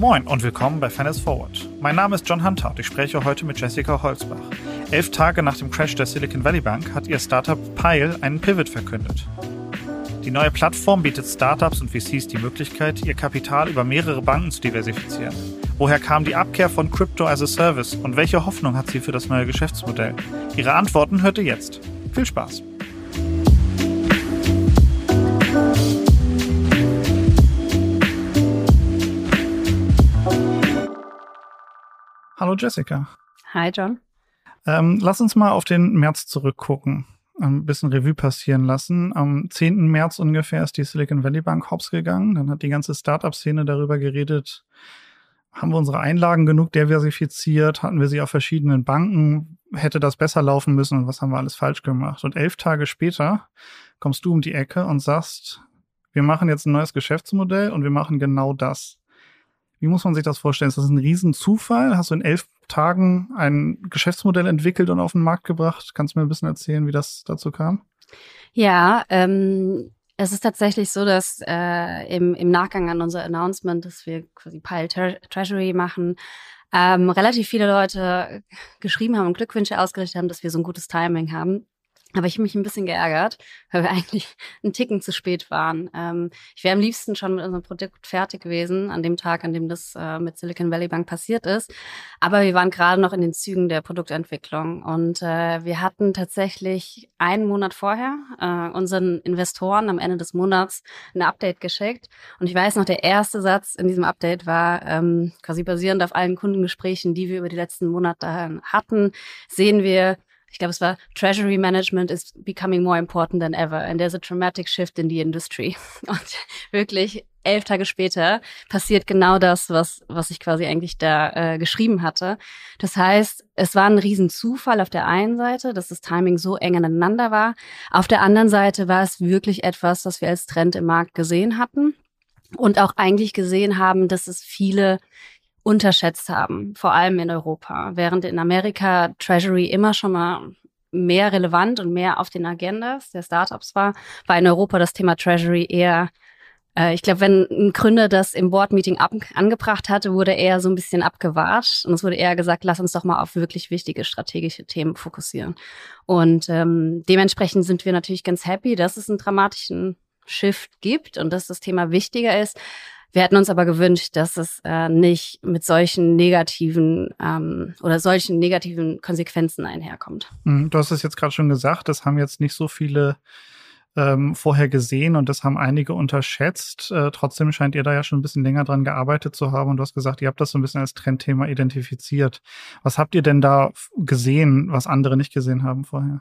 Moin und willkommen bei Finance Forward. Mein Name ist John Hunter und ich spreche heute mit Jessica Holzbach. Elf Tage nach dem Crash der Silicon Valley Bank hat ihr Startup Pile einen Pivot verkündet. Die neue Plattform bietet Startups und VCs die Möglichkeit, ihr Kapital über mehrere Banken zu diversifizieren. Woher kam die Abkehr von Crypto as a Service und welche Hoffnung hat sie für das neue Geschäftsmodell? Ihre Antworten hört ihr jetzt. Viel Spaß! Hallo Jessica. Hi John. Ähm, lass uns mal auf den März zurückgucken. Ein bisschen Revue passieren lassen. Am 10. März ungefähr ist die Silicon Valley Bank hops gegangen. Dann hat die ganze Startup-Szene darüber geredet, haben wir unsere Einlagen genug diversifiziert? Hatten wir sie auf verschiedenen Banken? Hätte das besser laufen müssen und was haben wir alles falsch gemacht? Und elf Tage später kommst du um die Ecke und sagst, wir machen jetzt ein neues Geschäftsmodell und wir machen genau das. Wie muss man sich das vorstellen? Ist das ein Riesenzufall? Hast du in elf Tagen ein Geschäftsmodell entwickelt und auf den Markt gebracht? Kannst du mir ein bisschen erzählen, wie das dazu kam? Ja, ähm, es ist tatsächlich so, dass äh, im, im Nachgang an unser Announcement, dass wir quasi Pile Tre Treasury machen, ähm, relativ viele Leute geschrieben haben und Glückwünsche ausgerichtet haben, dass wir so ein gutes Timing haben. Aber ich habe mich ein bisschen geärgert, weil wir eigentlich einen Ticken zu spät waren. Ähm, ich wäre am liebsten schon mit unserem Produkt fertig gewesen, an dem Tag, an dem das äh, mit Silicon Valley Bank passiert ist. Aber wir waren gerade noch in den Zügen der Produktentwicklung. Und äh, wir hatten tatsächlich einen Monat vorher äh, unseren Investoren am Ende des Monats ein Update geschickt. Und ich weiß noch, der erste Satz in diesem Update war ähm, quasi basierend auf allen Kundengesprächen, die wir über die letzten Monate hatten, sehen wir, ich glaube, es war Treasury Management is becoming more important than ever and there's a dramatic shift in the industry. Und wirklich elf Tage später passiert genau das, was, was ich quasi eigentlich da äh, geschrieben hatte. Das heißt, es war ein Riesenzufall auf der einen Seite, dass das Timing so eng aneinander war. Auf der anderen Seite war es wirklich etwas, was wir als Trend im Markt gesehen hatten und auch eigentlich gesehen haben, dass es viele unterschätzt haben, vor allem in Europa. Während in Amerika Treasury immer schon mal mehr relevant und mehr auf den Agendas der Startups war, war in Europa das Thema Treasury eher äh, ich glaube, wenn ein Gründer das im Board-Meeting angebracht hatte, wurde er so ein bisschen abgewahrt und es wurde eher gesagt, lass uns doch mal auf wirklich wichtige strategische Themen fokussieren. Und ähm, dementsprechend sind wir natürlich ganz happy, dass es einen dramatischen Shift gibt und dass das Thema wichtiger ist. Wir hätten uns aber gewünscht, dass es äh, nicht mit solchen negativen ähm, oder solchen negativen Konsequenzen einherkommt. Mhm, du hast es jetzt gerade schon gesagt, das haben jetzt nicht so viele ähm, vorher gesehen und das haben einige unterschätzt. Äh, trotzdem scheint ihr da ja schon ein bisschen länger dran gearbeitet zu haben und du hast gesagt, ihr habt das so ein bisschen als Trendthema identifiziert. Was habt ihr denn da gesehen, was andere nicht gesehen haben vorher?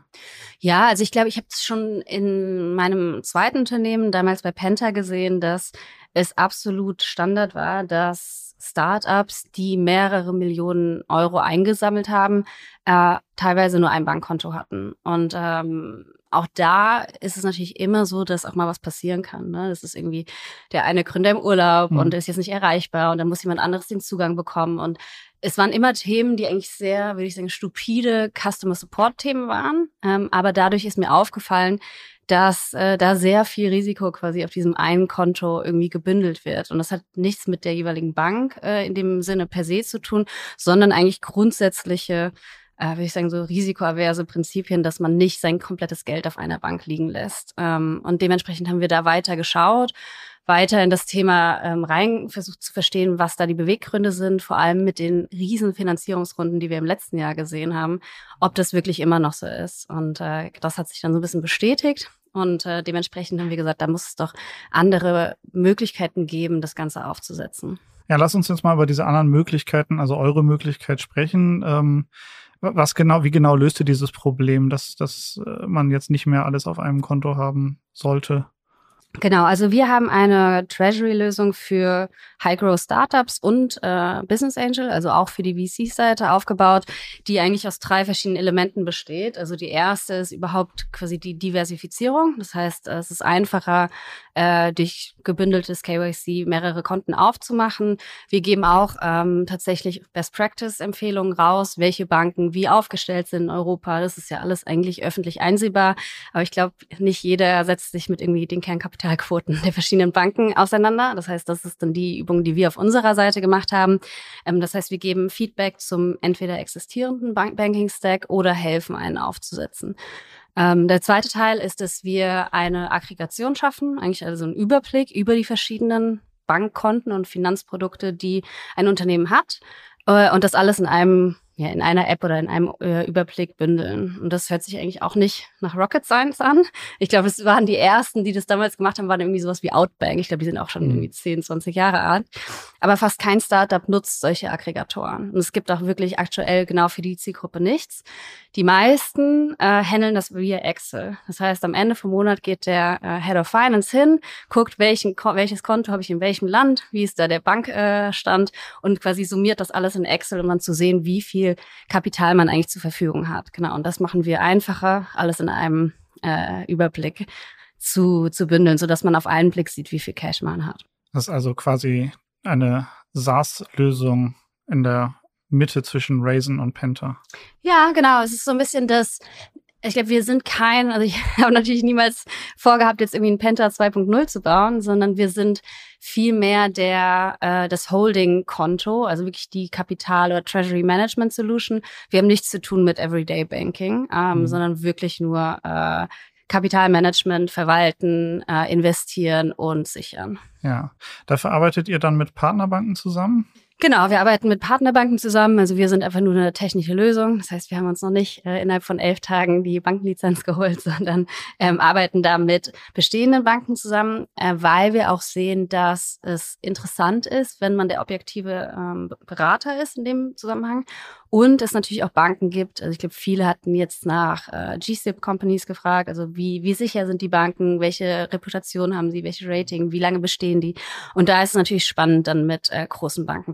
Ja, also ich glaube, ich habe es schon in meinem zweiten Unternehmen, damals bei Penta, gesehen, dass es absolut Standard war, dass Startups, die mehrere Millionen Euro eingesammelt haben, äh, teilweise nur ein Bankkonto hatten. Und ähm, auch da ist es natürlich immer so, dass auch mal was passieren kann. Ne? Das ist irgendwie der eine Gründer im Urlaub mhm. und ist jetzt nicht erreichbar und dann muss jemand anderes den Zugang bekommen. Und es waren immer Themen, die eigentlich sehr, würde ich sagen, stupide Customer Support Themen waren. Ähm, aber dadurch ist mir aufgefallen, dass äh, da sehr viel Risiko quasi auf diesem einen Konto irgendwie gebündelt wird. Und das hat nichts mit der jeweiligen Bank äh, in dem Sinne per se zu tun, sondern eigentlich grundsätzliche äh, würde ich sagen, so risikoaverse Prinzipien, dass man nicht sein komplettes Geld auf einer Bank liegen lässt. Ähm, und dementsprechend haben wir da weiter geschaut, weiter in das Thema ähm, rein versucht zu verstehen, was da die Beweggründe sind, vor allem mit den riesen Finanzierungsrunden, die wir im letzten Jahr gesehen haben, ob das wirklich immer noch so ist. Und äh, das hat sich dann so ein bisschen bestätigt. Und äh, dementsprechend haben wir gesagt, da muss es doch andere Möglichkeiten geben, das Ganze aufzusetzen. Ja, lass uns jetzt mal über diese anderen Möglichkeiten, also eure Möglichkeit sprechen. Ähm, was genau, wie genau löst ihr dieses Problem, dass, dass äh, man jetzt nicht mehr alles auf einem Konto haben sollte? Genau, also wir haben eine Treasury-Lösung für High-Growth-Startups und äh, Business Angel, also auch für die VC-Seite aufgebaut, die eigentlich aus drei verschiedenen Elementen besteht. Also die erste ist überhaupt quasi die Diversifizierung. Das heißt, es ist einfacher, äh, durch gebündeltes KYC mehrere Konten aufzumachen. Wir geben auch ähm, tatsächlich Best-Practice-Empfehlungen raus, welche Banken wie aufgestellt sind in Europa. Das ist ja alles eigentlich öffentlich einsehbar. Aber ich glaube, nicht jeder setzt sich mit irgendwie den Kernkapitalquoten der verschiedenen Banken auseinander. Das heißt, das ist dann die Übung, die wir auf unserer Seite gemacht haben. Ähm, das heißt, wir geben Feedback zum entweder existierenden Bank Banking-Stack oder helfen, einen aufzusetzen. Ähm, der zweite Teil ist, dass wir eine Aggregation schaffen, eigentlich also einen Überblick über die verschiedenen Bankkonten und Finanzprodukte, die ein Unternehmen hat. Äh, und das alles in einem ja, in einer App oder in einem äh, Überblick bündeln. Und das hört sich eigentlich auch nicht nach Rocket Science an. Ich glaube, es waren die ersten, die das damals gemacht haben, waren irgendwie sowas wie Outbank. Ich glaube, die sind auch schon mhm. irgendwie 10, 20 Jahre alt. Aber fast kein Startup nutzt solche Aggregatoren. Und es gibt auch wirklich aktuell genau für die Zielgruppe nichts. Die meisten äh, handeln das via Excel. Das heißt, am Ende vom Monat geht der äh, Head of Finance hin, guckt, welchen, welches Konto habe ich in welchem Land, wie ist da der Bankstand äh, und quasi summiert das alles in Excel, um dann zu sehen, wie viel viel Kapital man eigentlich zur Verfügung hat. Genau, und das machen wir einfacher, alles in einem äh, Überblick zu, zu bündeln, sodass man auf einen Blick sieht, wie viel Cash man hat. Das ist also quasi eine SaaS-Lösung in der Mitte zwischen Raisin und Penta. Ja, genau. Es ist so ein bisschen das ich glaube, wir sind kein, also ich habe natürlich niemals vorgehabt, jetzt irgendwie ein Penta 2.0 zu bauen, sondern wir sind viel mehr der äh, das Holding-Konto, also wirklich die Kapital- oder Treasury Management Solution. Wir haben nichts zu tun mit Everyday Banking, ähm, mhm. sondern wirklich nur äh, Kapitalmanagement, verwalten, äh, investieren und sichern. Ja, dafür arbeitet ihr dann mit Partnerbanken zusammen? Genau, wir arbeiten mit Partnerbanken zusammen. Also wir sind einfach nur eine technische Lösung. Das heißt, wir haben uns noch nicht äh, innerhalb von elf Tagen die Bankenlizenz geholt, sondern ähm, arbeiten da mit bestehenden Banken zusammen, äh, weil wir auch sehen, dass es interessant ist, wenn man der objektive ähm, Berater ist in dem Zusammenhang und es natürlich auch Banken gibt. Also ich glaube, viele hatten jetzt nach äh, GSIP-Companies gefragt. Also wie, wie sicher sind die Banken? Welche Reputation haben sie? Welche Rating? Wie lange bestehen die? Und da ist es natürlich spannend, dann mit äh, großen Banken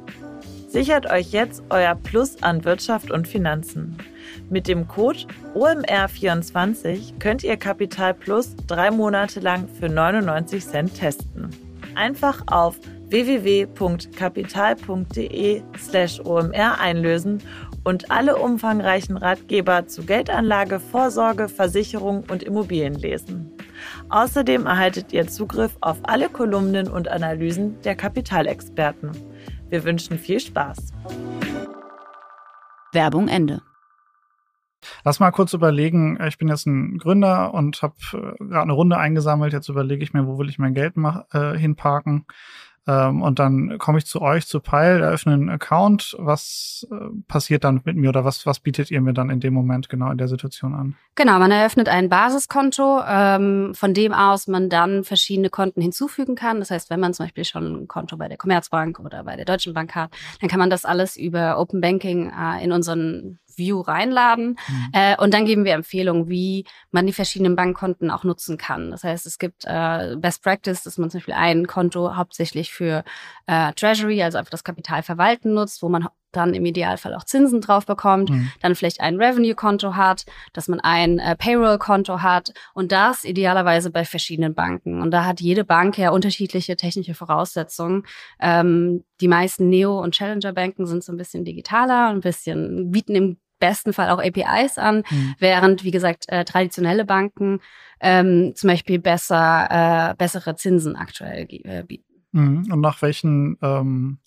Sichert euch jetzt euer Plus an Wirtschaft und Finanzen. Mit dem Code OMR24 könnt ihr Kapital Plus drei Monate lang für 99 Cent testen. Einfach auf www.kapital.de slash OMR einlösen und alle umfangreichen Ratgeber zu Geldanlage, Vorsorge, Versicherung und Immobilien lesen. Außerdem erhaltet ihr Zugriff auf alle Kolumnen und Analysen der Kapitalexperten. Wir wünschen viel Spaß. Werbung Ende. Lass mal kurz überlegen, ich bin jetzt ein Gründer und habe äh, gerade eine Runde eingesammelt. Jetzt überlege ich mir, wo will ich mein Geld mach, äh, hinparken. Ähm, und dann komme ich zu euch, zu Pile, eröffne einen Account. Was äh, passiert dann mit mir oder was, was bietet ihr mir dann in dem Moment genau in der Situation an? Genau, man eröffnet ein Basiskonto, ähm, von dem aus man dann verschiedene Konten hinzufügen kann. Das heißt, wenn man zum Beispiel schon ein Konto bei der Commerzbank oder bei der Deutschen Bank hat, dann kann man das alles über Open Banking äh, in unseren View reinladen. Mhm. Äh, und dann geben wir Empfehlungen, wie man die verschiedenen Bankkonten auch nutzen kann. Das heißt, es gibt äh, Best Practice, dass man zum Beispiel ein Konto hauptsächlich für äh, Treasury, also einfach das Kapital verwalten nutzt, wo man dann im Idealfall auch Zinsen drauf bekommt, mhm. dann vielleicht ein Revenue-Konto hat, dass man ein äh, Payroll-Konto hat und das idealerweise bei verschiedenen Banken. Und da hat jede Bank ja unterschiedliche technische Voraussetzungen. Ähm, die meisten Neo- und Challenger-Banken sind so ein bisschen digitaler, ein bisschen bieten im besten Fall auch APIs an, mhm. während, wie gesagt, äh, traditionelle Banken ähm, zum Beispiel besser, äh, bessere Zinsen aktuell äh, bieten. Mhm. Und nach welchen ähm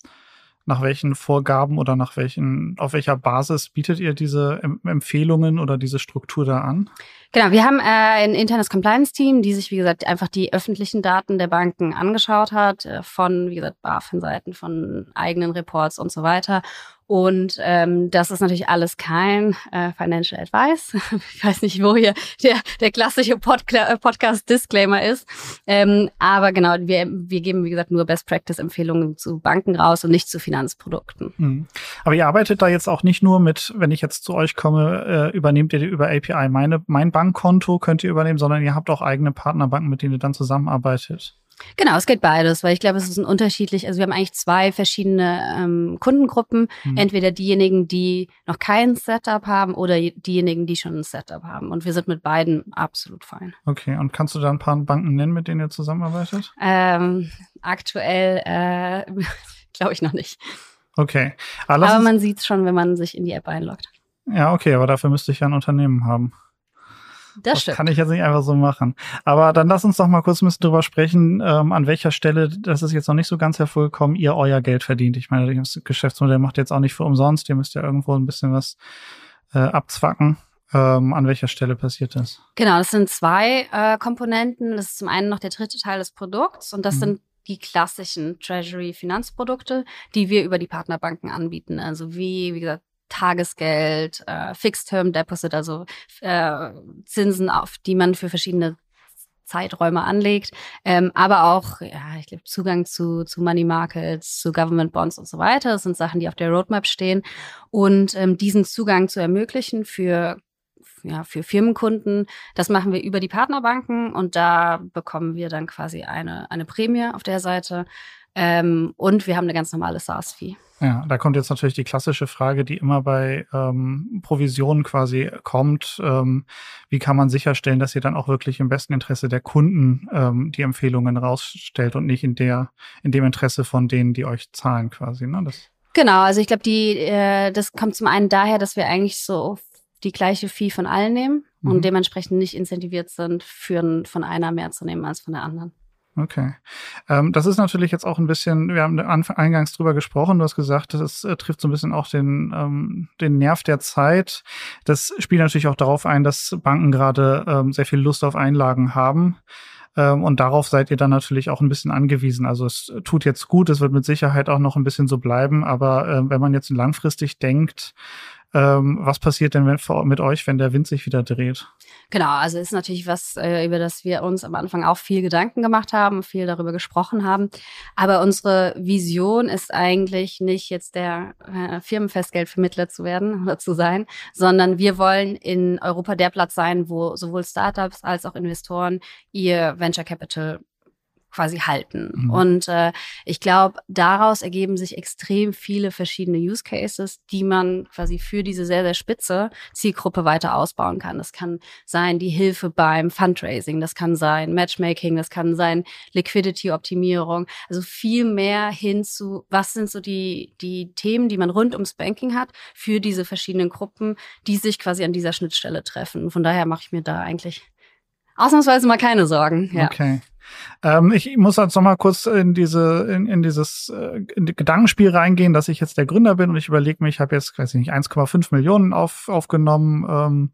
nach welchen Vorgaben oder nach welchen, auf welcher Basis bietet ihr diese Empfehlungen oder diese Struktur da an? Genau, wir haben äh, ein internes Compliance-Team, die sich, wie gesagt, einfach die öffentlichen Daten der Banken angeschaut hat, äh, von, wie gesagt, BaFin-Seiten, von eigenen Reports und so weiter und ähm, das ist natürlich alles kein äh, Financial Advice. ich weiß nicht, wo hier der, der klassische Podca äh, Podcast-Disclaimer ist. Ähm, aber genau, wir, wir geben, wie gesagt, nur Best-Practice-Empfehlungen zu Banken raus und nicht zu Finanzprodukten. Mhm. Aber ihr arbeitet da jetzt auch nicht nur mit, wenn ich jetzt zu euch komme, äh, übernehmt ihr über API meine, mein Bankkonto könnt ihr übernehmen, sondern ihr habt auch eigene Partnerbanken, mit denen ihr dann zusammenarbeitet. Genau, es geht beides, weil ich glaube, es ist ein unterschiedlich. Also wir haben eigentlich zwei verschiedene ähm, Kundengruppen. Mhm. Entweder diejenigen, die noch kein Setup haben oder diejenigen, die schon ein Setup haben. Und wir sind mit beiden absolut fein. Okay, und kannst du da ein paar Banken nennen, mit denen ihr zusammenarbeitet? Ähm, aktuell äh, glaube ich noch nicht. Okay. Aber, aber man sieht es schon, wenn man sich in die App einloggt. Ja, okay, aber dafür müsste ich ja ein Unternehmen haben. Das, das kann ich jetzt nicht einfach so machen. Aber dann lass uns doch mal kurz ein bisschen drüber sprechen, ähm, an welcher Stelle, das ist jetzt noch nicht so ganz hervorgekommen, ihr euer Geld verdient. Ich meine, das Geschäftsmodell macht jetzt auch nicht für umsonst. Ihr müsst ja irgendwo ein bisschen was äh, abzwacken. Ähm, an welcher Stelle passiert das? Genau, das sind zwei äh, Komponenten. Das ist zum einen noch der dritte Teil des Produkts und das mhm. sind die klassischen Treasury-Finanzprodukte, die wir über die Partnerbanken anbieten. Also wie, wie gesagt, Tagesgeld, äh, Fixed-Term Deposit, also äh, Zinsen, auf die man für verschiedene Zeiträume anlegt, ähm, aber auch, ja, ich glaube, Zugang zu, zu Money Markets, zu Government Bonds und so weiter. Das sind Sachen, die auf der Roadmap stehen. Und ähm, diesen Zugang zu ermöglichen für ja, für Firmenkunden. Das machen wir über die Partnerbanken und da bekommen wir dann quasi eine, eine Prämie auf der Seite. Ähm, und wir haben eine ganz normale SaaS-Fee. Ja, da kommt jetzt natürlich die klassische Frage, die immer bei ähm, Provisionen quasi kommt. Ähm, wie kann man sicherstellen, dass ihr dann auch wirklich im besten Interesse der Kunden ähm, die Empfehlungen rausstellt und nicht in der, in dem Interesse von denen, die euch zahlen quasi, ne? Das genau, also ich glaube, die, äh, das kommt zum einen daher, dass wir eigentlich so die gleiche Fee von allen nehmen mhm. und dementsprechend nicht incentiviert sind, für, von einer mehr zu nehmen als von der anderen. Okay. Ähm, das ist natürlich jetzt auch ein bisschen, wir haben eingangs drüber gesprochen, du hast gesagt, das äh, trifft so ein bisschen auch den, ähm, den Nerv der Zeit. Das spielt natürlich auch darauf ein, dass Banken gerade ähm, sehr viel Lust auf Einlagen haben. Ähm, und darauf seid ihr dann natürlich auch ein bisschen angewiesen. Also es tut jetzt gut, es wird mit Sicherheit auch noch ein bisschen so bleiben, aber äh, wenn man jetzt langfristig denkt, ähm, was passiert denn mit euch, wenn der Wind sich wieder dreht? Genau, also ist natürlich was, äh, über das wir uns am Anfang auch viel Gedanken gemacht haben, viel darüber gesprochen haben. Aber unsere Vision ist eigentlich nicht jetzt der äh, Firmenfestgeldvermittler zu werden oder zu sein, sondern wir wollen in Europa der Platz sein, wo sowohl Startups als auch Investoren ihr Venture Capital quasi halten. Mhm. Und äh, ich glaube, daraus ergeben sich extrem viele verschiedene Use Cases, die man quasi für diese sehr, sehr spitze Zielgruppe weiter ausbauen kann. Das kann sein die Hilfe beim Fundraising, das kann sein Matchmaking, das kann sein Liquidity-Optimierung. Also viel mehr hin zu, was sind so die, die Themen, die man rund ums Banking hat für diese verschiedenen Gruppen, die sich quasi an dieser Schnittstelle treffen. Von daher mache ich mir da eigentlich ausnahmsweise mal keine Sorgen. Ja. Okay. Ähm, ich muss jetzt noch mal kurz in diese in, in dieses äh, in Gedankenspiel reingehen, dass ich jetzt der Gründer bin und ich überlege mir, ich habe jetzt weiß ich nicht 1,5 Millionen auf, aufgenommen ähm,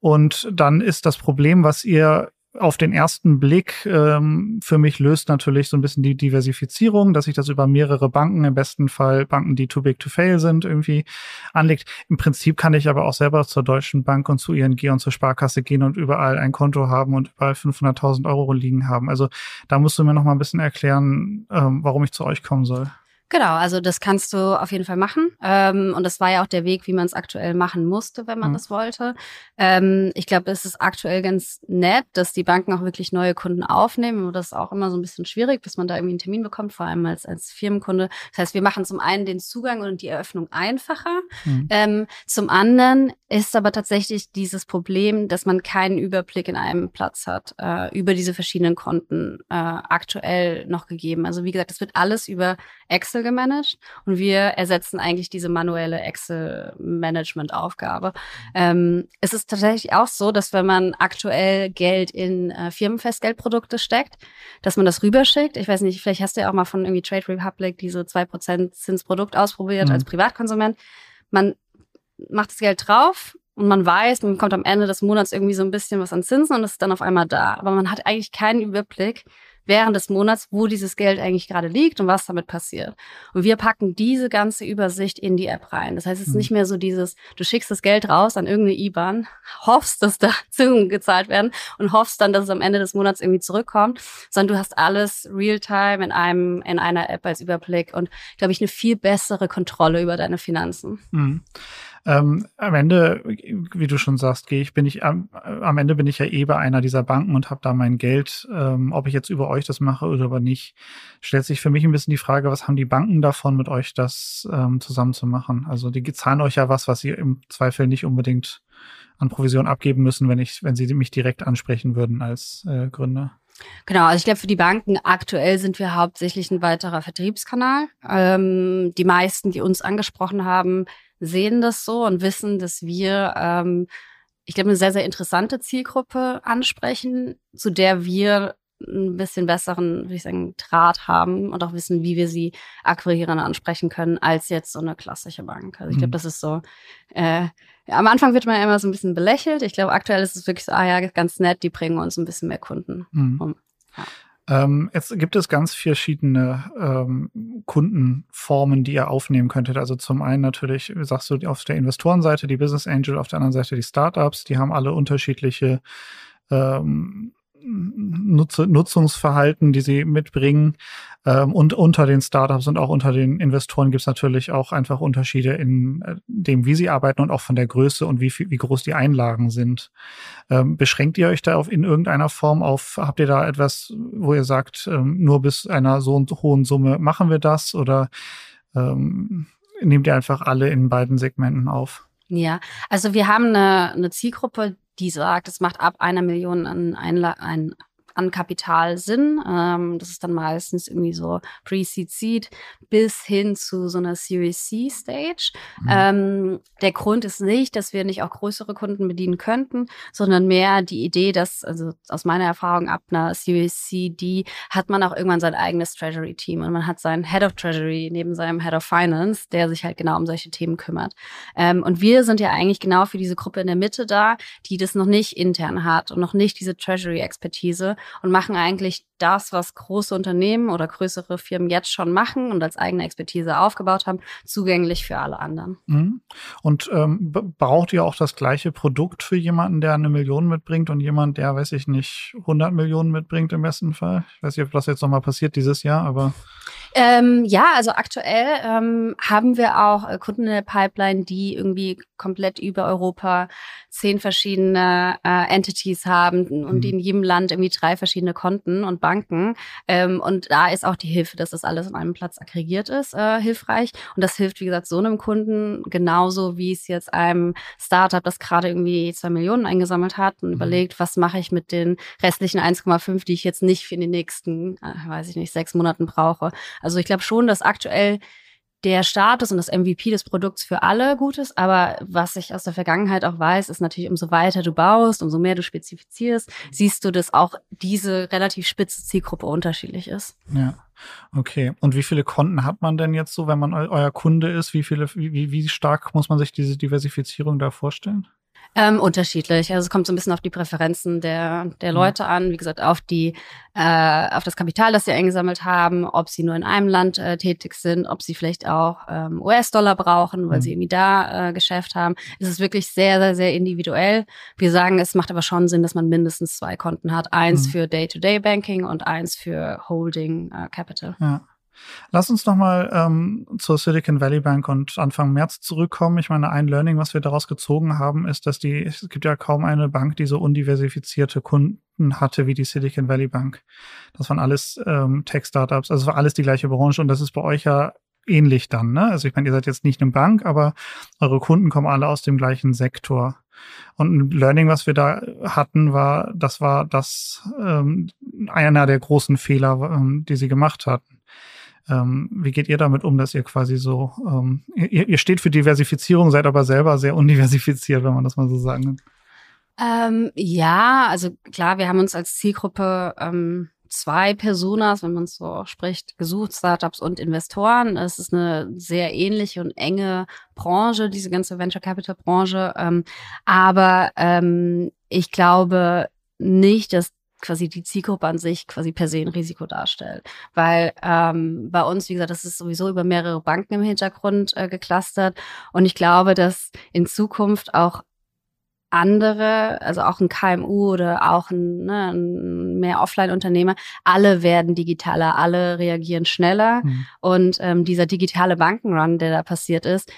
und dann ist das Problem, was ihr auf den ersten Blick ähm, für mich löst natürlich so ein bisschen die Diversifizierung, dass sich das über mehrere Banken, im besten Fall Banken, die too big to fail sind, irgendwie anlegt. Im Prinzip kann ich aber auch selber zur Deutschen Bank und zu ING und zur Sparkasse gehen und überall ein Konto haben und überall 500.000 Euro liegen haben. Also da musst du mir noch mal ein bisschen erklären, ähm, warum ich zu euch kommen soll. Genau, also das kannst du auf jeden Fall machen. Ähm, und das war ja auch der Weg, wie man es aktuell machen musste, wenn man mhm. das wollte. Ähm, ich glaube, es ist aktuell ganz nett, dass die Banken auch wirklich neue Kunden aufnehmen. Und das ist auch immer so ein bisschen schwierig, bis man da irgendwie einen Termin bekommt, vor allem als, als Firmenkunde. Das heißt, wir machen zum einen den Zugang und die Eröffnung einfacher. Mhm. Ähm, zum anderen ist aber tatsächlich dieses Problem, dass man keinen Überblick in einem Platz hat äh, über diese verschiedenen Konten äh, aktuell noch gegeben. Also wie gesagt, es wird alles über Excel Excel gemanagt und wir ersetzen eigentlich diese manuelle Excel-Management-Aufgabe. Ähm, es ist tatsächlich auch so, dass wenn man aktuell Geld in äh, Firmenfestgeldprodukte steckt, dass man das rüberschickt. Ich weiß nicht, vielleicht hast du ja auch mal von irgendwie Trade Republic diese 2% Zinsprodukt ausprobiert mhm. als Privatkonsument. Man macht das Geld drauf, und man weiß, man bekommt am Ende des Monats irgendwie so ein bisschen was an Zinsen und es ist dann auf einmal da. Aber man hat eigentlich keinen Überblick während des Monats, wo dieses Geld eigentlich gerade liegt und was damit passiert. Und wir packen diese ganze Übersicht in die App rein. Das heißt, es ist mhm. nicht mehr so dieses, du schickst das Geld raus an irgendeine IBAN, hoffst, dass da Zinsen gezahlt werden und hoffst dann, dass es am Ende des Monats irgendwie zurückkommt, sondern du hast alles real-time in einem, in einer App als Überblick und, glaube ich, eine viel bessere Kontrolle über deine Finanzen. Mhm. Ähm, am Ende, wie du schon sagst, gehe ich, bin ich am, am Ende bin ich ja eh bei einer dieser Banken und habe da mein Geld, ähm, ob ich jetzt über euch das mache oder aber nicht, stellt sich für mich ein bisschen die Frage, was haben die Banken davon, mit euch das ähm, zusammen zu machen? Also die zahlen euch ja was, was sie im Zweifel nicht unbedingt an Provision abgeben müssen, wenn ich, wenn sie mich direkt ansprechen würden als äh, Gründer. Genau, also ich glaube, für die Banken aktuell sind wir hauptsächlich ein weiterer Vertriebskanal. Ähm, die meisten, die uns angesprochen haben, sehen das so und wissen, dass wir, ähm, ich glaube, eine sehr, sehr interessante Zielgruppe ansprechen, zu der wir ein bisschen besseren, würde ich sagen, Draht haben und auch wissen, wie wir sie akquirieren und ansprechen können, als jetzt so eine klassische Bank. Also ich glaube, mhm. das ist so, äh, ja, am Anfang wird man ja immer so ein bisschen belächelt. Ich glaube, aktuell ist es wirklich so, ah ja, ganz nett, die bringen uns ein bisschen mehr Kunden mhm. um. Ja. Ähm, jetzt gibt es ganz verschiedene ähm, Kundenformen, die ihr aufnehmen könntet. Also zum einen natürlich, sagst du, auf der Investorenseite die Business Angel, auf der anderen Seite die Startups, die haben alle unterschiedliche ähm, Nutz Nutzungsverhalten, die sie mitbringen. Ähm, und unter den Startups und auch unter den Investoren gibt es natürlich auch einfach Unterschiede in äh, dem, wie sie arbeiten und auch von der Größe und wie, viel, wie groß die Einlagen sind. Ähm, beschränkt ihr euch da auf in irgendeiner Form auf, habt ihr da etwas, wo ihr sagt, ähm, nur bis einer so hohen Summe machen wir das oder ähm, nehmt ihr einfach alle in beiden Segmenten auf? Ja, also wir haben eine, eine Zielgruppe, die sagt, es macht ab einer Million an Einla ein an Kapital Sinn. Ähm, das ist dann meistens irgendwie so Pre-Seed Seed bis hin zu so einer Series C Stage. Mhm. Ähm, der Grund ist nicht, dass wir nicht auch größere Kunden bedienen könnten, sondern mehr die Idee, dass, also aus meiner Erfahrung ab einer Series C, die hat man auch irgendwann sein eigenes Treasury Team und man hat seinen Head of Treasury neben seinem Head of Finance, der sich halt genau um solche Themen kümmert. Ähm, und wir sind ja eigentlich genau für diese Gruppe in der Mitte da, die das noch nicht intern hat und noch nicht diese Treasury Expertise und machen eigentlich das, was große Unternehmen oder größere Firmen jetzt schon machen und als eigene Expertise aufgebaut haben, zugänglich für alle anderen. Mhm. Und ähm, braucht ihr auch das gleiche Produkt für jemanden, der eine Million mitbringt und jemand, der, weiß ich nicht, 100 Millionen mitbringt im besten Fall? Ich weiß nicht, ob das jetzt nochmal passiert dieses Jahr, aber. Ähm, ja, also aktuell ähm, haben wir auch äh, Kunden in der Pipeline, die irgendwie komplett über Europa zehn verschiedene äh, Entities haben und mhm. die in jedem Land irgendwie drei verschiedene Konten und Banken. Ähm, und da ist auch die Hilfe, dass das alles an einem Platz aggregiert ist, äh, hilfreich. Und das hilft, wie gesagt, so einem Kunden genauso, wie es jetzt einem Startup, das gerade irgendwie zwei Millionen eingesammelt hat und mhm. überlegt, was mache ich mit den restlichen 1,5, die ich jetzt nicht für die nächsten, äh, weiß ich nicht, sechs Monaten brauche. Also ich glaube schon, dass aktuell der Status und das MVP des Produkts für alle gut ist. Aber was ich aus der Vergangenheit auch weiß, ist natürlich, umso weiter du baust, umso mehr du spezifizierst, siehst du, dass auch diese relativ spitze Zielgruppe unterschiedlich ist. Ja. Okay. Und wie viele Konten hat man denn jetzt so, wenn man euer Kunde ist? Wie viele, wie, wie stark muss man sich diese Diversifizierung da vorstellen? Ähm, unterschiedlich. Also es kommt so ein bisschen auf die Präferenzen der, der mhm. Leute an, wie gesagt, auf die, äh, auf das Kapital, das sie eingesammelt haben, ob sie nur in einem Land äh, tätig sind, ob sie vielleicht auch ähm, US-Dollar brauchen, weil mhm. sie irgendwie da äh, Geschäft haben. Es ist wirklich sehr, sehr, sehr individuell. Wir sagen, es macht aber schon Sinn, dass man mindestens zwei Konten hat. Eins mhm. für Day-to-Day-Banking und eins für Holding äh, Capital. Ja. Lass uns nochmal ähm, zur Silicon Valley Bank und Anfang März zurückkommen. Ich meine, ein Learning, was wir daraus gezogen haben, ist, dass die, es gibt ja kaum eine Bank, die so undiversifizierte Kunden hatte wie die Silicon Valley Bank. Das waren alles ähm, Tech-Startups, also es war alles die gleiche Branche und das ist bei euch ja ähnlich dann, ne? Also ich meine, ihr seid jetzt nicht eine Bank, aber eure Kunden kommen alle aus dem gleichen Sektor. Und ein Learning, was wir da hatten, war, das war das ähm, einer der großen Fehler, ähm, die sie gemacht hatten Ähm, wie geht ihr damit um, dass ihr quasi so, ähm, ihr, ihr steht für Diversifizierung, seid aber selber sehr undiversifiziert, wenn man das mal so sagen kann? Ähm, ja, also klar, wir haben uns als Zielgruppe ähm, zwei Personas, wenn man es so spricht, gesucht, Startups und Investoren. Es ist eine sehr ähnliche und enge Branche, diese ganze Venture Capital Branche. Ähm, aber ähm, ich glaube nicht, dass quasi die Zielgruppe an sich quasi per se ein Risiko darstellt. Weil ähm, bei uns, wie gesagt, das ist sowieso über mehrere Banken im Hintergrund äh, geclustert. Und ich glaube, dass in Zukunft auch andere, also auch ein KMU oder auch ein, ne, ein mehr Offline-Unternehmer, alle werden digitaler, alle reagieren schneller. Mhm. Und ähm, dieser digitale Bankenrun, der da passiert ist,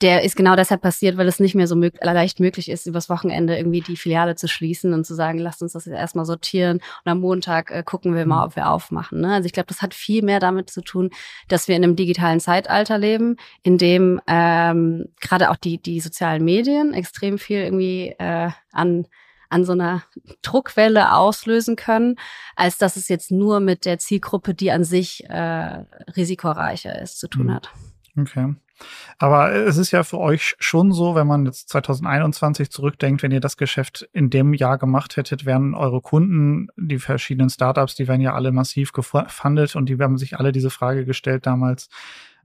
der ist genau deshalb passiert, weil es nicht mehr so mög leicht möglich ist, übers Wochenende irgendwie die Filiale zu schließen und zu sagen, lasst uns das jetzt erstmal sortieren und am Montag äh, gucken wir mal, mhm. ob wir aufmachen. Ne? Also ich glaube, das hat viel mehr damit zu tun, dass wir in einem digitalen Zeitalter leben, in dem ähm, gerade auch die, die sozialen Medien extrem viel irgendwie äh, an an so einer Druckwelle auslösen können, als dass es jetzt nur mit der Zielgruppe, die an sich äh, risikoreicher ist, zu tun mhm. hat. Okay. Aber es ist ja für euch schon so, wenn man jetzt 2021 zurückdenkt, wenn ihr das Geschäft in dem Jahr gemacht hättet, wären eure Kunden, die verschiedenen Startups, die wären ja alle massiv gefundet und die haben sich alle diese Frage gestellt damals,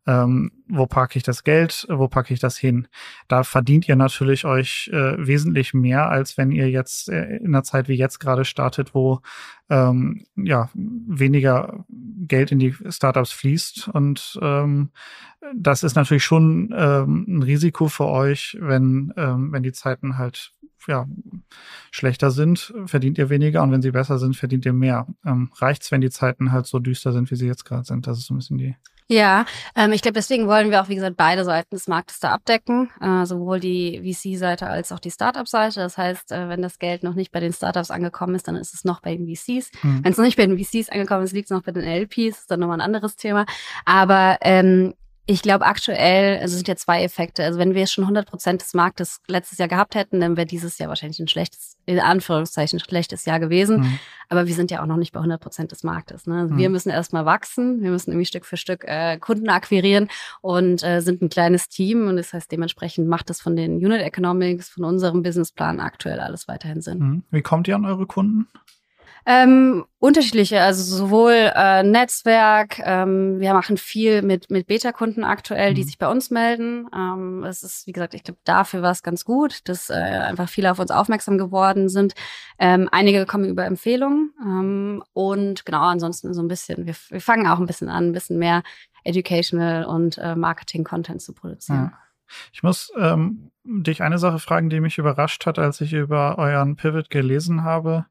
ähm, wo packe ich das Geld, wo packe ich das hin. Da verdient ihr natürlich euch äh, wesentlich mehr, als wenn ihr jetzt äh, in einer Zeit wie jetzt gerade startet, wo ähm, ja weniger Geld in die Startups fließt. Und ähm, das ist natürlich schon ähm, ein Risiko für euch, wenn, ähm, wenn die Zeiten halt ja, schlechter sind, verdient ihr weniger und wenn sie besser sind, verdient ihr mehr. Ähm, reicht's, wenn die Zeiten halt so düster sind, wie sie jetzt gerade sind? Das ist so ein bisschen die ja, ähm, ich glaube, deswegen wollen wir auch, wie gesagt, beide Seiten des Marktes da abdecken, äh, sowohl die VC-Seite als auch die Startup-Seite. Das heißt, äh, wenn das Geld noch nicht bei den Startups angekommen ist, dann ist es noch bei den VCs. Mhm. Wenn es noch nicht bei den VCs angekommen ist, liegt es noch bei den LPs, ist dann nochmal ein anderes Thema. Aber ähm, ich glaube aktuell, also es sind ja zwei Effekte. Also wenn wir schon 100 Prozent des Marktes letztes Jahr gehabt hätten, dann wäre dieses Jahr wahrscheinlich ein schlechtes, in Anführungszeichen, schlechtes Jahr gewesen. Mhm. Aber wir sind ja auch noch nicht bei 100 Prozent des Marktes. Ne? Also mhm. Wir müssen erstmal wachsen, wir müssen irgendwie Stück für Stück äh, Kunden akquirieren und äh, sind ein kleines Team. Und das heißt, dementsprechend macht es von den Unit Economics, von unserem Businessplan aktuell alles weiterhin Sinn. Mhm. Wie kommt ihr an eure Kunden? Ähm, unterschiedliche, also sowohl äh, Netzwerk, ähm, wir machen viel mit, mit Beta-Kunden aktuell, mhm. die sich bei uns melden. Ähm, es ist, wie gesagt, ich glaube, dafür war es ganz gut, dass äh, einfach viele auf uns aufmerksam geworden sind. Ähm, einige kommen über Empfehlungen ähm, und genau, ansonsten so ein bisschen, wir, wir fangen auch ein bisschen an, ein bisschen mehr Educational und äh, Marketing-Content zu produzieren. Ja. Ich muss ähm, dich eine Sache fragen, die mich überrascht hat, als ich über euren Pivot gelesen habe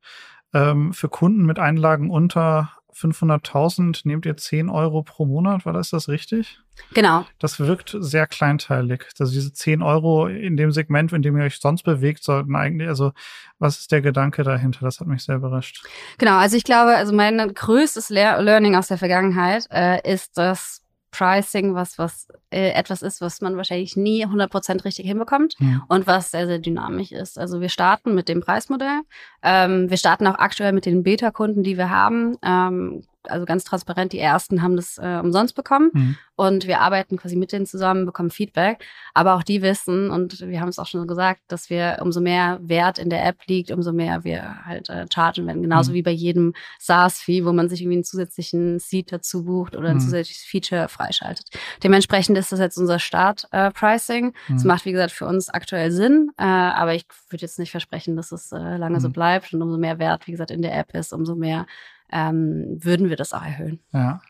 ähm, für Kunden mit Einlagen unter 500.000 nehmt ihr 10 Euro pro Monat, war das das richtig? Genau. Das wirkt sehr kleinteilig. Also diese 10 Euro in dem Segment, in dem ihr euch sonst bewegt, sollten eigentlich, also was ist der Gedanke dahinter? Das hat mich sehr überrascht. Genau, also ich glaube, also mein größtes Learning aus der Vergangenheit äh, ist, dass Pricing, was, was äh, etwas ist, was man wahrscheinlich nie 100% richtig hinbekommt ja. und was sehr, sehr dynamisch ist. Also wir starten mit dem Preismodell. Ähm, wir starten auch aktuell mit den Beta-Kunden, die wir haben. Ähm, also ganz transparent, die ersten haben das äh, umsonst bekommen mhm. und wir arbeiten quasi mit denen zusammen, bekommen Feedback. Aber auch die wissen, und wir haben es auch schon gesagt, dass wir umso mehr Wert in der App liegt, umso mehr wir halt äh, chargen werden. Genauso mhm. wie bei jedem SaaS-Fee, wo man sich irgendwie einen zusätzlichen Seed dazu bucht oder ein mhm. zusätzliches Feature freischaltet. Dementsprechend ist das jetzt unser Start-Pricing. Äh, es macht, wie gesagt, für uns aktuell Sinn, äh, aber ich würde jetzt nicht versprechen, dass es äh, lange so mhm. bleibt und umso mehr Wert, wie gesagt, in der App ist, umso mehr ähm, würden wir das auch erhöhen. Ja.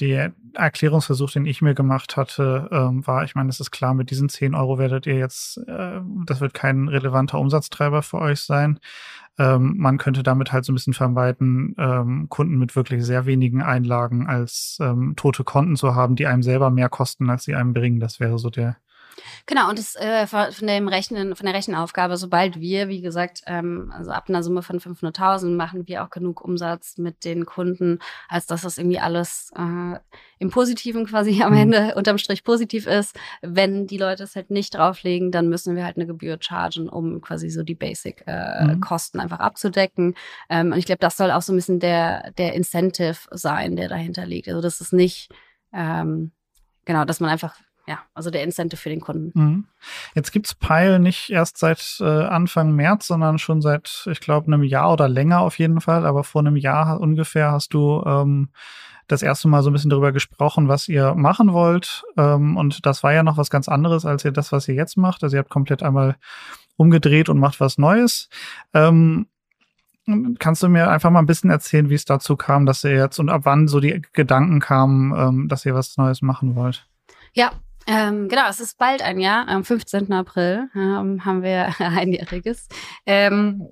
Der Erklärungsversuch, den ich mir gemacht hatte, ähm, war, ich meine, es ist klar, mit diesen 10 Euro werdet ihr jetzt, äh, das wird kein relevanter Umsatztreiber für euch sein. Ähm, man könnte damit halt so ein bisschen vermeiden, ähm, Kunden mit wirklich sehr wenigen Einlagen als ähm, tote Konten zu haben, die einem selber mehr kosten, als sie einem bringen. Das wäre so der Genau, und das äh, von dem Rechnen, von der Rechenaufgabe, sobald wir, wie gesagt, ähm, also ab einer Summe von 500.000 machen wir auch genug Umsatz mit den Kunden, als dass das irgendwie alles äh, im Positiven quasi am mhm. Ende unterm Strich positiv ist. Wenn die Leute es halt nicht drauflegen, dann müssen wir halt eine Gebühr chargen, um quasi so die Basic-Kosten äh, mhm. einfach abzudecken. Ähm, und ich glaube, das soll auch so ein bisschen der, der Incentive sein, der dahinter liegt. Also das ist nicht ähm, genau, dass man einfach ja, also der Incentive für den Kunden. Mhm. Jetzt gibt's Pile nicht erst seit äh, Anfang März, sondern schon seit, ich glaube, einem Jahr oder länger auf jeden Fall. Aber vor einem Jahr ungefähr hast du ähm, das erste Mal so ein bisschen darüber gesprochen, was ihr machen wollt. Ähm, und das war ja noch was ganz anderes als ihr das, was ihr jetzt macht. Also ihr habt komplett einmal umgedreht und macht was Neues. Ähm, Kannst du mir einfach mal ein bisschen erzählen, wie es dazu kam, dass ihr jetzt und ab wann so die Gedanken kamen, ähm, dass ihr was Neues machen wollt? Ja, ähm, genau, es ist bald ein Jahr. Am 15. April ähm, haben wir einjähriges. Ähm,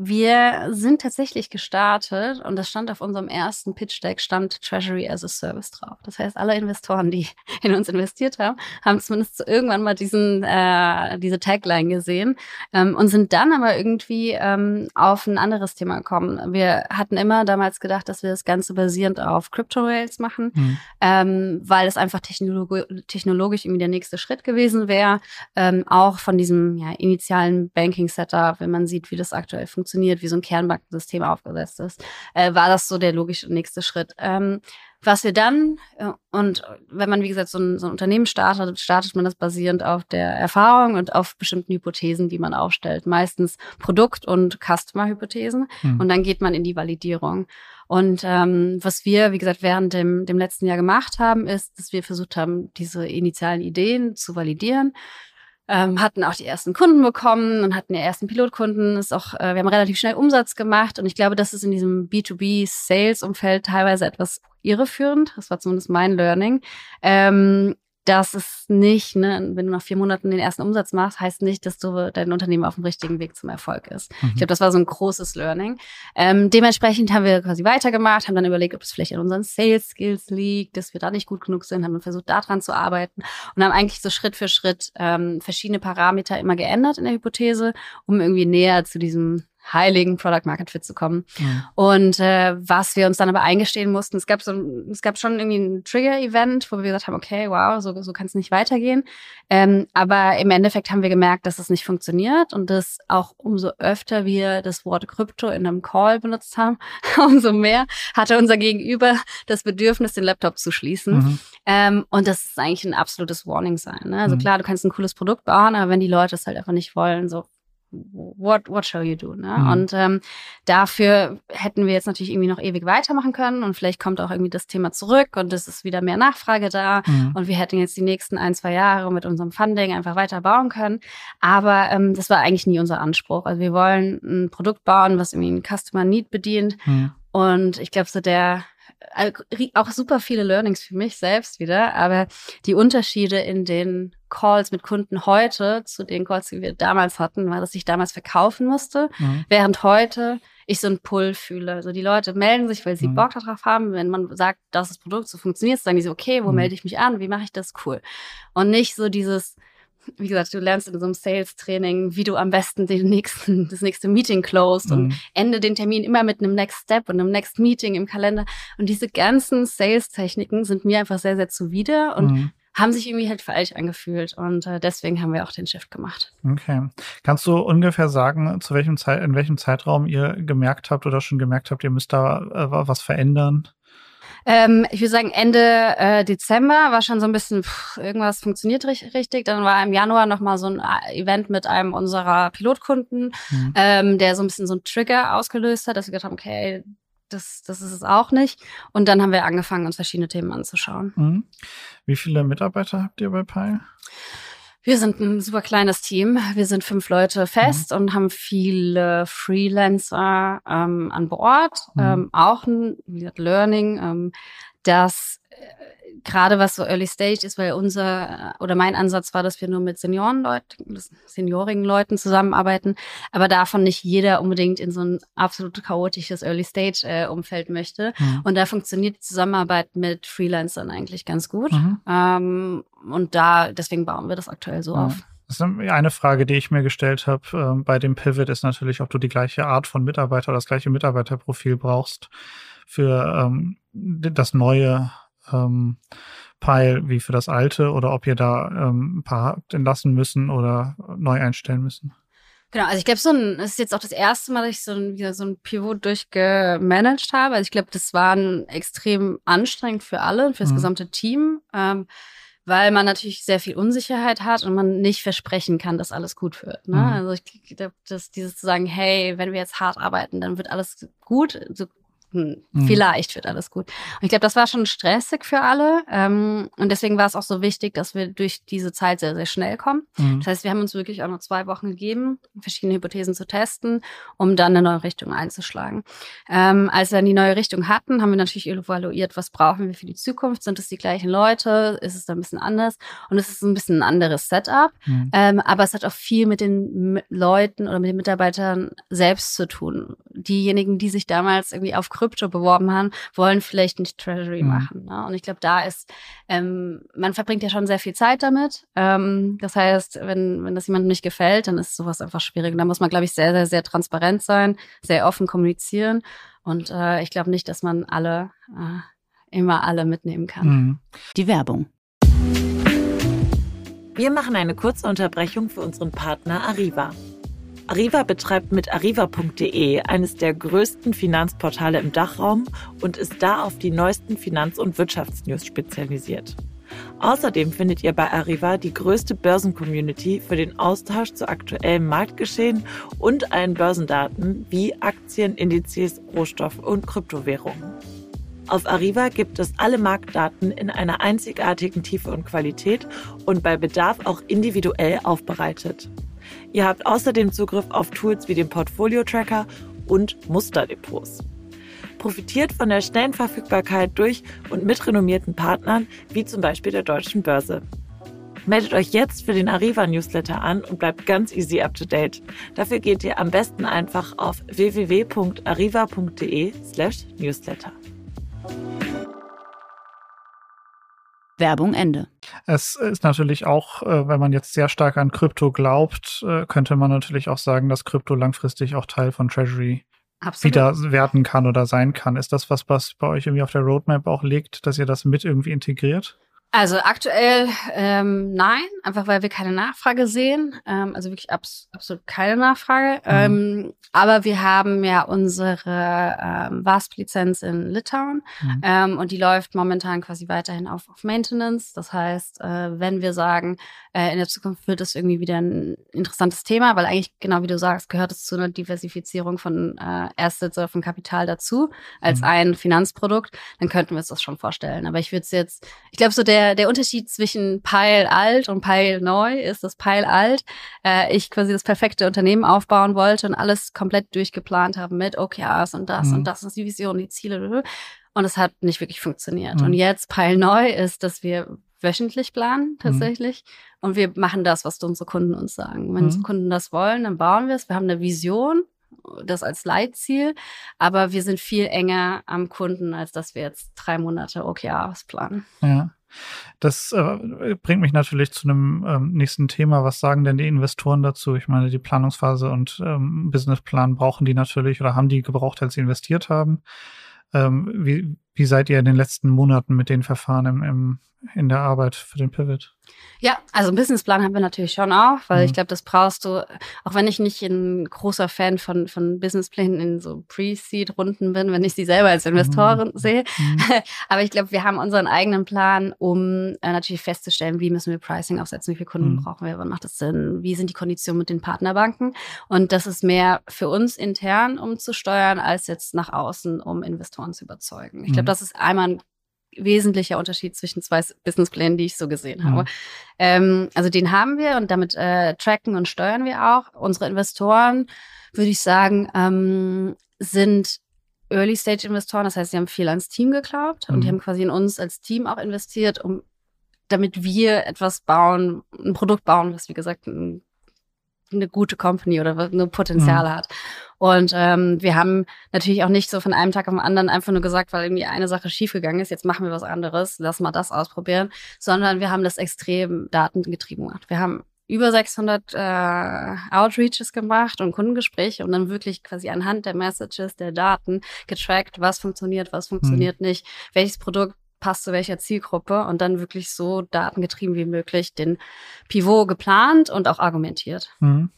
wir sind tatsächlich gestartet und das stand auf unserem ersten Pitch Deck, stand Treasury as a Service drauf. Das heißt, alle Investoren, die in uns investiert haben, haben zumindest irgendwann mal diesen, äh, diese Tagline gesehen ähm, und sind dann aber irgendwie ähm, auf ein anderes Thema gekommen. Wir hatten immer damals gedacht, dass wir das Ganze basierend auf Crypto Rails machen, mhm. ähm, weil es einfach technolog technologisch irgendwie der nächste Schritt gewesen wäre. Ähm, auch von diesem ja, initialen Banking Setup, wenn man sieht, wie das aktuell funktioniert funktioniert, wie so ein Kernbankensystem aufgesetzt ist, äh, war das so der logische nächste Schritt. Ähm, was wir dann, äh, und wenn man, wie gesagt, so ein, so ein Unternehmen startet, startet man das basierend auf der Erfahrung und auf bestimmten Hypothesen, die man aufstellt. Meistens Produkt- und Customer-Hypothesen. Mhm. Und dann geht man in die Validierung. Und ähm, was wir, wie gesagt, während dem, dem letzten Jahr gemacht haben, ist, dass wir versucht haben, diese initialen Ideen zu validieren ähm, hatten auch die ersten Kunden bekommen und hatten die ersten Pilotkunden. Ist auch, äh, wir haben relativ schnell Umsatz gemacht und ich glaube, das ist in diesem B2B-Sales-Umfeld teilweise etwas irreführend. Das war zumindest mein Learning. Ähm, das ist nicht, ne, wenn du nach vier Monaten den ersten Umsatz machst, heißt nicht, dass du dein Unternehmen auf dem richtigen Weg zum Erfolg ist. Mhm. Ich glaube, das war so ein großes Learning. Ähm, dementsprechend haben wir quasi weitergemacht, haben dann überlegt, ob es vielleicht an unseren Sales Skills liegt, dass wir da nicht gut genug sind, haben versucht, daran zu arbeiten und haben eigentlich so Schritt für Schritt ähm, verschiedene Parameter immer geändert in der Hypothese, um irgendwie näher zu diesem heiligen Product Market Fit zu kommen. Mhm. Und äh, was wir uns dann aber eingestehen mussten, es gab so es gab schon irgendwie ein Trigger-Event, wo wir gesagt haben, okay, wow, so, so kann es nicht weitergehen. Ähm, aber im Endeffekt haben wir gemerkt, dass es nicht funktioniert und dass auch umso öfter wir das Wort Krypto in einem Call benutzt haben, umso mehr hatte unser Gegenüber das Bedürfnis, den Laptop zu schließen. Mhm. Ähm, und das ist eigentlich ein absolutes Warning sein. Ne? Also mhm. klar, du kannst ein cooles Produkt bauen, aber wenn die Leute es halt einfach nicht wollen, so what, what shall you do? Ne? Mhm. Und ähm, dafür hätten wir jetzt natürlich irgendwie noch ewig weitermachen können und vielleicht kommt auch irgendwie das Thema zurück und es ist wieder mehr Nachfrage da mhm. und wir hätten jetzt die nächsten ein, zwei Jahre mit unserem Funding einfach weiter bauen können. Aber ähm, das war eigentlich nie unser Anspruch. Also wir wollen ein Produkt bauen, was irgendwie einen Customer Need bedient. Mhm. Und ich glaube, so der auch super viele Learnings für mich selbst wieder, aber die Unterschiede in den Calls mit Kunden heute zu den Calls, die wir damals hatten, war, dass ich damals verkaufen musste, mhm. während heute ich so einen Pull fühle. Also die Leute melden sich, weil sie mhm. Bock darauf haben. Wenn man sagt, dass das Produkt so funktioniert, sagen die so, okay, wo mhm. melde ich mich an? Wie mache ich das? Cool. Und nicht so dieses, wie gesagt, du lernst in so einem Sales-Training, wie du am besten den nächsten, das nächste Meeting closed mhm. und ende den Termin immer mit einem Next Step und einem Next Meeting im Kalender. Und diese ganzen Sales-Techniken sind mir einfach sehr, sehr zuwider und mhm. haben sich irgendwie halt falsch angefühlt. Und äh, deswegen haben wir auch den Shift gemacht. Okay. Kannst du ungefähr sagen, zu welchem Zeit, in welchem Zeitraum ihr gemerkt habt oder schon gemerkt habt, ihr müsst da äh, was verändern? Ähm, ich würde sagen, Ende äh, Dezember war schon so ein bisschen, pff, irgendwas funktioniert richtig. Dann war im Januar nochmal so ein äh, Event mit einem unserer Pilotkunden, mhm. ähm, der so ein bisschen so ein Trigger ausgelöst hat, dass wir gedacht haben, okay, das, das ist es auch nicht. Und dann haben wir angefangen, uns verschiedene Themen anzuschauen. Mhm. Wie viele Mitarbeiter habt ihr bei Pi? Wir sind ein super kleines Team. Wir sind fünf Leute fest mhm. und haben viele Freelancer ähm, an Bord. Mhm. Ähm, auch ein Learning, ähm, dass gerade was so Early Stage ist, weil unser oder mein Ansatz war, dass wir nur mit Seniorenleuten, seniorigen Leuten zusammenarbeiten, aber davon nicht jeder unbedingt in so ein absolut chaotisches Early Stage äh, Umfeld möchte. Mhm. Und da funktioniert die Zusammenarbeit mit Freelancern eigentlich ganz gut. Mhm. Ähm, und da deswegen bauen wir das aktuell so ja. auf. Eine Frage, die ich mir gestellt habe äh, bei dem Pivot, ist natürlich, ob du die gleiche Art von Mitarbeiter oder das gleiche Mitarbeiterprofil brauchst für ähm, das neue ähm, Pile wie für das alte oder ob ihr da ähm, ein paar entlassen müssen oder neu einstellen müssen? Genau, also ich glaube, so ein, das ist jetzt auch das erste Mal, dass ich so ein, wieder so ein Pivot durchgemanagt habe. Also ich glaube, das war ein extrem anstrengend für alle, für das mhm. gesamte Team. Ähm, weil man natürlich sehr viel Unsicherheit hat und man nicht versprechen kann, dass alles gut wird. Ne? Mhm. Also ich glaube, dass dieses zu sagen, hey, wenn wir jetzt hart arbeiten, dann wird alles gut, so hm, mhm. vielleicht wird alles gut. Und ich glaube, das war schon stressig für alle. Ähm, und deswegen war es auch so wichtig, dass wir durch diese Zeit sehr, sehr schnell kommen. Mhm. Das heißt, wir haben uns wirklich auch noch zwei Wochen gegeben, verschiedene Hypothesen zu testen, um dann eine neue Richtung einzuschlagen. Ähm, als wir dann die neue Richtung hatten, haben wir natürlich evaluiert, was brauchen wir für die Zukunft? Sind es die gleichen Leute? Ist es da ein bisschen anders? Und es ist ein bisschen ein anderes Setup. Mhm. Ähm, aber es hat auch viel mit den Leuten oder mit den Mitarbeitern selbst zu tun. Diejenigen, die sich damals irgendwie auf Krypto beworben haben, wollen vielleicht nicht Treasury mhm. machen. Ne? Und ich glaube, da ist, ähm, man verbringt ja schon sehr viel Zeit damit. Ähm, das heißt, wenn, wenn das jemandem nicht gefällt, dann ist sowas einfach schwierig. Und da muss man, glaube ich, sehr, sehr, sehr transparent sein, sehr offen kommunizieren. Und äh, ich glaube nicht, dass man alle äh, immer alle mitnehmen kann. Mhm. Die Werbung. Wir machen eine kurze Unterbrechung für unseren Partner Arriva. Arriva betreibt mit arriva.de eines der größten Finanzportale im Dachraum und ist da auf die neuesten Finanz- und Wirtschaftsnews spezialisiert. Außerdem findet ihr bei Arriva die größte Börsencommunity für den Austausch zu aktuellem Marktgeschehen und allen Börsendaten wie Aktien, Indizes, Rohstoff- und Kryptowährungen. Auf Arriva gibt es alle Marktdaten in einer einzigartigen Tiefe und Qualität und bei Bedarf auch individuell aufbereitet. Ihr habt außerdem Zugriff auf Tools wie den Portfolio-Tracker und Musterdepots. Profitiert von der schnellen Verfügbarkeit durch und mit renommierten Partnern, wie zum Beispiel der Deutschen Börse. Meldet euch jetzt für den Arriva Newsletter an und bleibt ganz easy up to date. Dafür geht ihr am besten einfach auf www.arriva.de/newsletter. Werbung Ende. Es ist natürlich auch, äh, wenn man jetzt sehr stark an Krypto glaubt, äh, könnte man natürlich auch sagen, dass Krypto langfristig auch Teil von Treasury Absolut. wieder werden kann oder sein kann. Ist das was, was bei euch irgendwie auf der Roadmap auch liegt, dass ihr das mit irgendwie integriert? Also aktuell ähm, nein, einfach weil wir keine Nachfrage sehen. Ähm, also wirklich abs absolut keine Nachfrage. Mhm. Ähm, aber wir haben ja unsere ähm, WASP-Lizenz in Litauen mhm. ähm, und die läuft momentan quasi weiterhin auf, auf Maintenance. Das heißt, äh, wenn wir sagen, äh, in der Zukunft wird es irgendwie wieder ein interessantes Thema, weil eigentlich, genau wie du sagst, gehört es zu einer Diversifizierung von äh, Assets oder von Kapital dazu als mhm. ein Finanzprodukt, dann könnten wir uns das schon vorstellen. Aber ich würde es jetzt, ich glaube so der der, der Unterschied zwischen Pile alt und Pile neu ist, dass Pile alt äh, ich quasi das perfekte Unternehmen aufbauen wollte und alles komplett durchgeplant habe mit OKRs und das mhm. und das ist die Vision, die Ziele. Und es hat nicht wirklich funktioniert. Mhm. Und jetzt Pile neu ist, dass wir wöchentlich planen mhm. tatsächlich. Mhm. Und wir machen das, was unsere Kunden uns sagen. Wenn mhm. unsere Kunden das wollen, dann bauen wir es. Wir haben eine Vision, das als Leitziel, aber wir sind viel enger am Kunden, als dass wir jetzt drei Monate OKRs planen. Ja. Das äh, bringt mich natürlich zu einem ähm, nächsten Thema. Was sagen denn die Investoren dazu? Ich meine, die Planungsphase und ähm, Businessplan brauchen die natürlich oder haben die gebraucht, als sie investiert haben. Ähm, wie, wie seid ihr in den letzten Monaten mit den Verfahren im, im in der Arbeit für den Pivot? Ja, also einen Businessplan haben wir natürlich schon auch, weil mhm. ich glaube, das brauchst du, auch wenn ich nicht ein großer Fan von, von Businessplänen in so Pre-Seed-Runden bin, wenn ich sie selber als Investorin mhm. sehe. Mhm. Aber ich glaube, wir haben unseren eigenen Plan, um äh, natürlich festzustellen, wie müssen wir Pricing aufsetzen, wie viele Kunden mhm. brauchen wir, wann macht das Sinn, wie sind die Konditionen mit den Partnerbanken. Und das ist mehr für uns intern, um zu steuern, als jetzt nach außen, um Investoren zu überzeugen. Ich glaube, mhm. das ist einmal ein wesentlicher Unterschied zwischen zwei Businessplänen, die ich so gesehen habe. Mhm. Ähm, also den haben wir und damit äh, tracken und steuern wir auch. Unsere Investoren, würde ich sagen, ähm, sind Early-Stage-Investoren. Das heißt, sie haben viel ans Team geglaubt mhm. und die mhm. haben quasi in uns als Team auch investiert, um damit wir etwas bauen, ein Produkt bauen, was wie gesagt ein eine gute Company oder eine Potenzial mhm. hat. Und ähm, wir haben natürlich auch nicht so von einem Tag auf den anderen einfach nur gesagt, weil irgendwie eine Sache schiefgegangen ist, jetzt machen wir was anderes, lass mal das ausprobieren, sondern wir haben das extrem datengetrieben gemacht. Wir haben über 600 äh, Outreaches gemacht und Kundengespräche und dann wirklich quasi anhand der Messages, der Daten getrackt, was funktioniert, was funktioniert mhm. nicht, welches Produkt passt zu welcher Zielgruppe und dann wirklich so datengetrieben wie möglich den Pivot geplant und auch argumentiert. Mhm.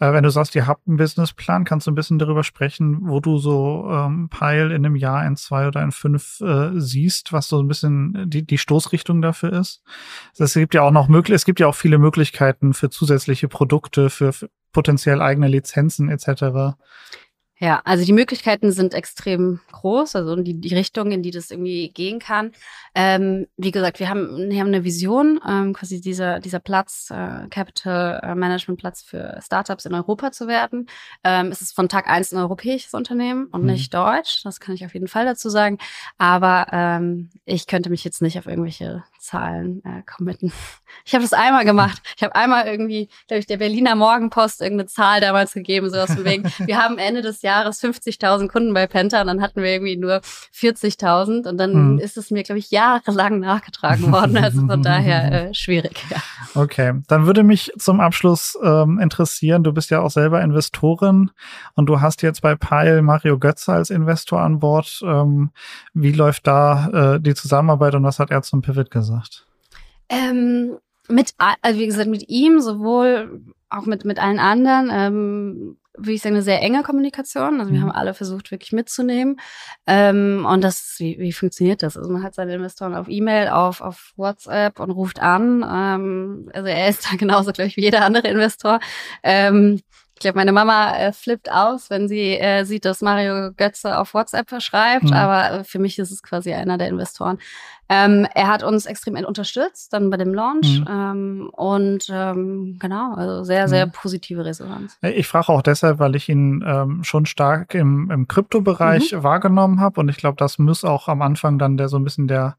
Äh, wenn du sagst, ihr habt einen Businessplan, kannst du ein bisschen darüber sprechen, wo du so ähm, Pile in einem Jahr, in zwei oder in fünf äh, siehst, was so ein bisschen die, die Stoßrichtung dafür ist? Es gibt ja auch noch möglich, es gibt ja auch viele Möglichkeiten für zusätzliche Produkte, für, für potenziell eigene Lizenzen etc. Ja, also die Möglichkeiten sind extrem groß, also die, die Richtung, in die das irgendwie gehen kann. Ähm, wie gesagt, wir haben, wir haben eine Vision, ähm, quasi dieser, dieser Platz, äh, Capital äh, Management Platz für Startups in Europa zu werden. Ähm, es ist von Tag eins ein europäisches Unternehmen und mhm. nicht deutsch, das kann ich auf jeden Fall dazu sagen. Aber ähm, ich könnte mich jetzt nicht auf irgendwelche Zahlen äh, committen. Ich habe das einmal gemacht. Ich habe einmal irgendwie, glaube ich, der Berliner Morgenpost irgendeine Zahl damals gegeben, so aus dem wegen, wir haben Ende des Jahres 50.000 Kunden bei Penta und dann hatten wir irgendwie nur 40.000 und dann mhm. ist es mir, glaube ich, jahrelang nachgetragen worden. Also von daher äh, schwierig. Ja. Okay, dann würde mich zum Abschluss ähm, interessieren, du bist ja auch selber Investorin und du hast jetzt bei Pile Mario Götze als Investor an Bord. Ähm, wie läuft da äh, die Zusammenarbeit und was hat er zum Pivot gesagt? Ähm, mit, also wie gesagt, mit ihm, sowohl auch mit, mit allen anderen, ähm, würde ich sagen, eine sehr enge Kommunikation. Also wir mhm. haben alle versucht, wirklich mitzunehmen. Ähm, und das, wie, wie funktioniert das? Also man hat seine Investoren auf E-Mail, auf, auf WhatsApp und ruft an. Ähm, also er ist da genauso, glaube ich, wie jeder andere Investor. Ähm, ich glaube, meine Mama äh, flippt aus, wenn sie äh, sieht, dass Mario Götze auf WhatsApp verschreibt. Mhm. Aber äh, für mich ist es quasi einer der Investoren. Ähm, er hat uns extrem unterstützt, dann bei dem Launch. Mhm. Ähm, und ähm, genau, also sehr, sehr mhm. positive Resonanz. Ich frage auch deshalb, weil ich ihn ähm, schon stark im, im Kryptobereich mhm. wahrgenommen habe. Und ich glaube, das muss auch am Anfang dann der so ein bisschen der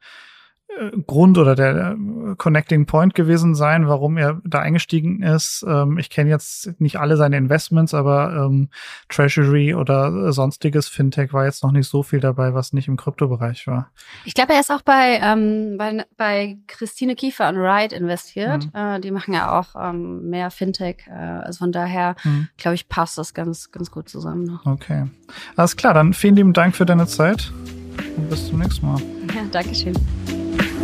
Grund oder der Connecting Point gewesen sein, warum er da eingestiegen ist. Ähm, ich kenne jetzt nicht alle seine Investments, aber ähm, Treasury oder sonstiges Fintech war jetzt noch nicht so viel dabei, was nicht im Kryptobereich war. Ich glaube, er ist auch bei, ähm, bei, bei Christine Kiefer und Ride investiert. Mhm. Äh, die machen ja auch ähm, mehr Fintech. Äh, also von daher, mhm. glaube ich, passt das ganz, ganz gut zusammen noch. Okay. Alles klar, dann vielen lieben Dank für deine Zeit und bis zum nächsten Mal. Ja, Dankeschön.